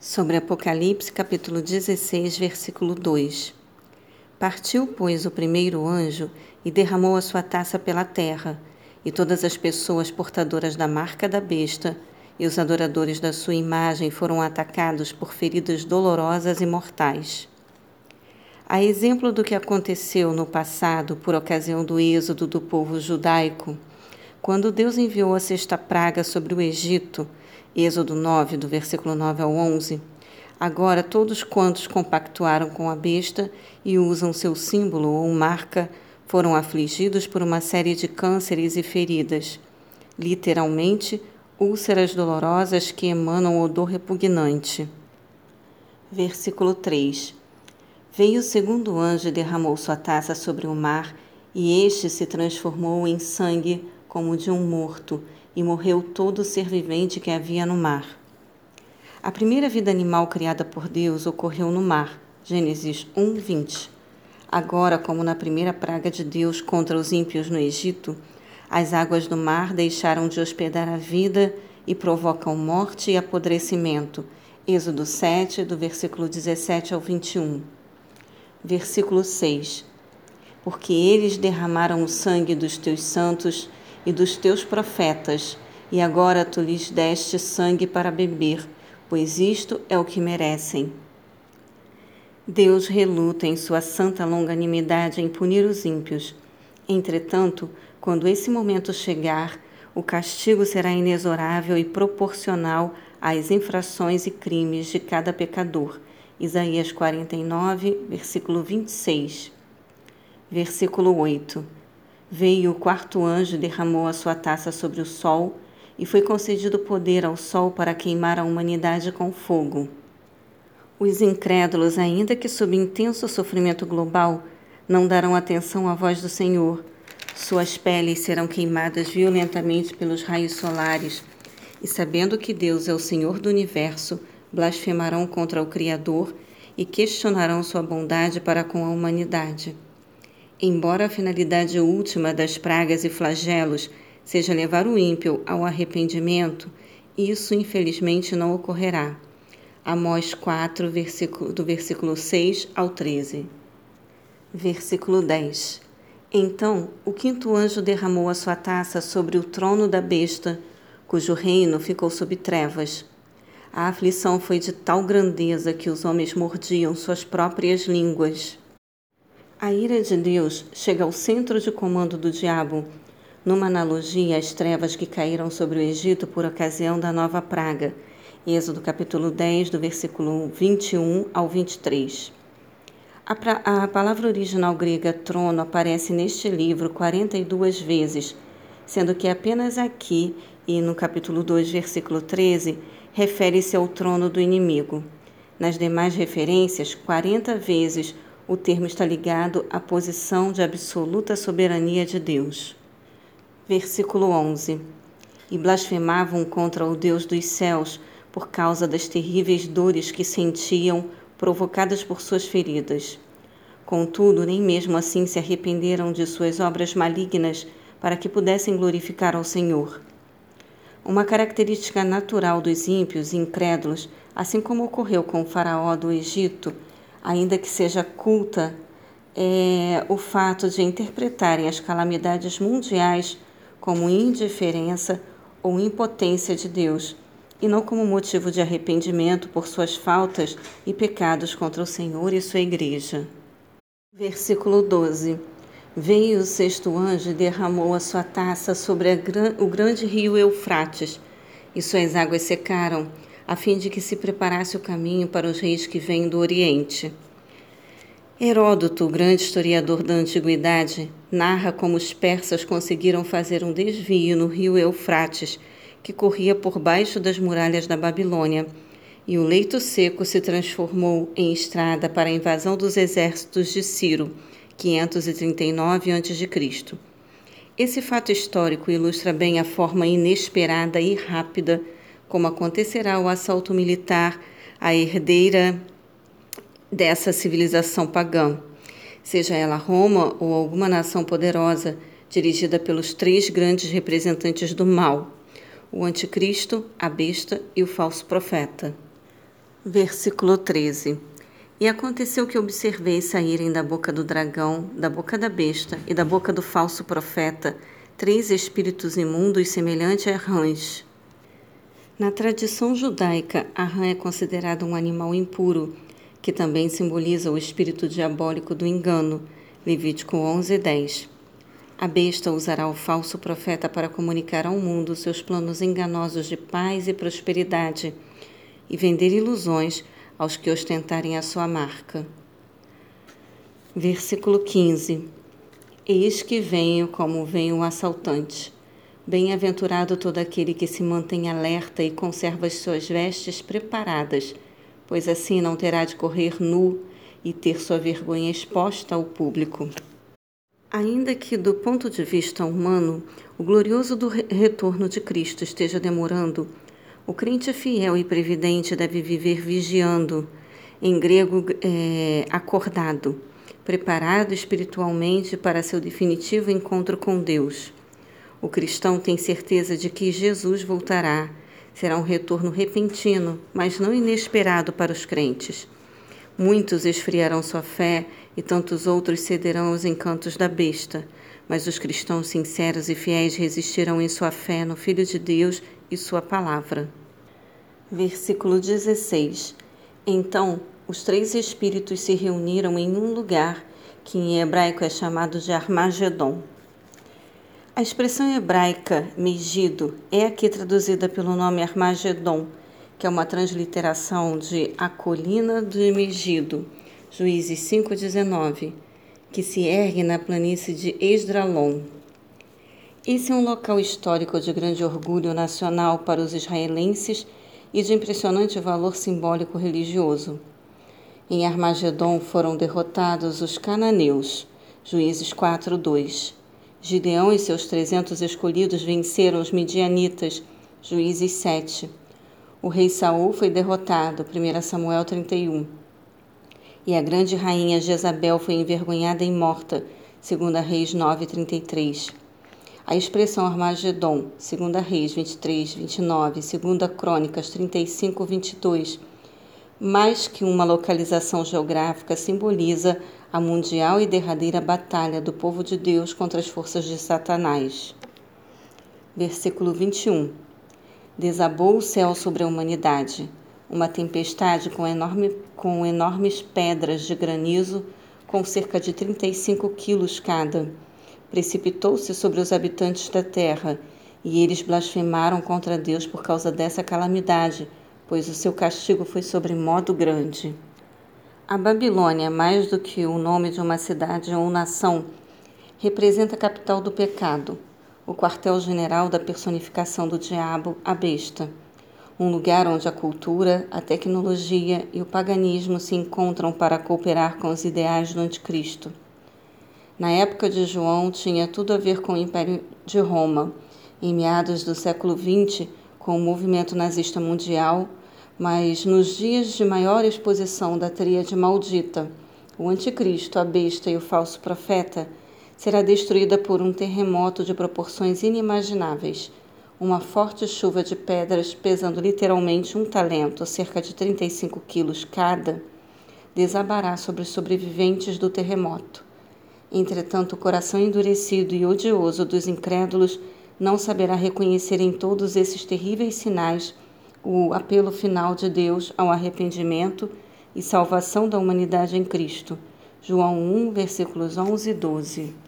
Sobre Apocalipse, capítulo 16, versículo 2. Partiu, pois, o primeiro anjo e derramou a sua taça pela terra, e todas as pessoas portadoras da marca da besta e os adoradores da sua imagem foram atacados por feridas dolorosas e mortais. A exemplo do que aconteceu no passado por ocasião do êxodo do povo judaico, quando Deus enviou a sexta praga sobre o Egito, Êxodo 9, do versículo 9 ao 11. Agora, todos quantos compactuaram com a besta e usam seu símbolo ou marca foram afligidos por uma série de cânceres e feridas. Literalmente, úlceras dolorosas que emanam odor repugnante. Versículo 3 Veio o segundo anjo e derramou sua taça sobre o mar, e este se transformou em sangue como de um morto, e morreu todo ser vivente que havia no mar. A primeira vida animal criada por Deus ocorreu no mar. Gênesis 1, 20. Agora, como na primeira praga de Deus contra os ímpios no Egito, as águas do mar deixaram de hospedar a vida e provocam morte e apodrecimento. Êxodo 7, do versículo 17 ao 21. Versículo 6. Porque eles derramaram o sangue dos teus santos e dos teus profetas, e agora tu lhes deste sangue para beber, pois isto é o que merecem. Deus reluta em sua santa longanimidade em punir os ímpios. Entretanto, quando esse momento chegar, o castigo será inexorável e proporcional às infrações e crimes de cada pecador. Isaías 49, versículo 26. Versículo 8. Veio o quarto anjo derramou a sua taça sobre o sol, e foi concedido poder ao sol para queimar a humanidade com fogo. Os incrédulos, ainda que sob intenso sofrimento global, não darão atenção à voz do Senhor. Suas peles serão queimadas violentamente pelos raios solares, e sabendo que Deus é o Senhor do universo, blasfemarão contra o Criador e questionarão sua bondade para com a humanidade. Embora a finalidade última das pragas e flagelos seja levar o ímpio ao arrependimento, isso infelizmente não ocorrerá. Amós 4, versículo, do versículo 6 ao 13. Versículo 10. Então o quinto anjo derramou a sua taça sobre o trono da besta, cujo reino ficou sob trevas. A aflição foi de tal grandeza que os homens mordiam suas próprias línguas. A ira de Deus chega ao centro de comando do diabo, numa analogia às trevas que caíram sobre o Egito por ocasião da nova praga. Êxodo capítulo 10, do versículo 21 ao 23. A, a palavra original grega trono aparece neste livro 42 vezes, sendo que apenas aqui e no capítulo 2, versículo 13, refere-se ao trono do inimigo. Nas demais referências, 40 vezes o termo está ligado à posição de absoluta soberania de Deus. Versículo 11: E blasfemavam contra o Deus dos céus por causa das terríveis dores que sentiam provocadas por suas feridas. Contudo, nem mesmo assim se arrependeram de suas obras malignas para que pudessem glorificar ao Senhor. Uma característica natural dos ímpios e incrédulos, assim como ocorreu com o Faraó do Egito, ainda que seja culta, é o fato de interpretarem as calamidades mundiais como indiferença ou impotência de Deus, e não como motivo de arrependimento por suas faltas e pecados contra o Senhor e sua igreja. Versículo 12. Veio o sexto anjo e derramou a sua taça sobre o grande rio Eufrates, e suas águas secaram, a fim de que se preparasse o caminho para os reis que vêm do Oriente. Heródoto, grande historiador da antiguidade, narra como os persas conseguiram fazer um desvio no rio Eufrates, que corria por baixo das muralhas da Babilônia, e o leito seco se transformou em estrada para a invasão dos exércitos de Ciro, 539 a.C. Esse fato histórico ilustra bem a forma inesperada e rápida como acontecerá o assalto militar à herdeira dessa civilização pagã, seja ela Roma ou alguma nação poderosa, dirigida pelos três grandes representantes do mal: o Anticristo, a besta e o falso profeta. Versículo 13. E aconteceu que observei saírem da boca do dragão, da boca da besta e da boca do falso profeta três espíritos imundos semelhantes a rãs. Na tradição judaica, a rã é considerada um animal impuro, que também simboliza o espírito diabólico do engano. Levítico 11, 10. A besta usará o falso profeta para comunicar ao mundo seus planos enganosos de paz e prosperidade e vender ilusões aos que ostentarem a sua marca. Versículo 15: Eis que venho como vem o assaltante. Bem-aventurado todo aquele que se mantém alerta e conserva as suas vestes preparadas, pois assim não terá de correr nu e ter sua vergonha exposta ao público. Ainda que, do ponto de vista humano, o glorioso do retorno de Cristo esteja demorando, o crente fiel e previdente deve viver vigiando, em grego, é, acordado, preparado espiritualmente para seu definitivo encontro com Deus. O cristão tem certeza de que Jesus voltará. Será um retorno repentino, mas não inesperado para os crentes. Muitos esfriarão sua fé e tantos outros cederão aos encantos da besta, mas os cristãos sinceros e fiéis resistirão em sua fé no Filho de Deus e sua palavra. Versículo 16. Então os três espíritos se reuniram em um lugar que em hebraico é chamado de Armagedon. A expressão hebraica Megido é aqui traduzida pelo nome Armagedon, que é uma transliteração de A Colina de Megido, Juízes 5,19, que se ergue na planície de Esdralon. Esse é um local histórico de grande orgulho nacional para os israelenses e de impressionante valor simbólico religioso. Em Armagedon foram derrotados os cananeus, Juízes 4:2. Gideão e seus trezentos escolhidos venceram os midianitas, Juízes 7. O rei Saul foi derrotado, 1 Samuel 31. E a grande rainha Jezabel foi envergonhada e morta, 2 Reis 9:33. A expressão Armagedon, 2 Reis 23, 29, 2 Crônicas 35, 22, mais que uma localização geográfica, simboliza a mundial e derradeira batalha do povo de Deus contra as forças de Satanás. Versículo 21. Desabou o céu sobre a humanidade. Uma tempestade com, enorme, com enormes pedras de granizo, com cerca de 35 quilos cada precipitou-se sobre os habitantes da terra, e eles blasfemaram contra Deus por causa dessa calamidade, pois o seu castigo foi sobremodo grande. A Babilônia, mais do que o nome de uma cidade ou nação, representa a capital do pecado, o quartel-general da personificação do diabo, a besta, um lugar onde a cultura, a tecnologia e o paganismo se encontram para cooperar com os ideais do anticristo na época de João tinha tudo a ver com o Império de Roma. Em meados do século XX, com o movimento nazista mundial, mas nos dias de maior exposição da tríade maldita, o anticristo, a besta e o falso profeta, será destruída por um terremoto de proporções inimagináveis. Uma forte chuva de pedras, pesando literalmente um talento, cerca de 35 quilos cada, desabará sobre os sobreviventes do terremoto. Entretanto, o coração endurecido e odioso dos incrédulos não saberá reconhecer em todos esses terríveis sinais o apelo final de Deus ao arrependimento e salvação da humanidade em Cristo. João 1, versículos 11 e 12.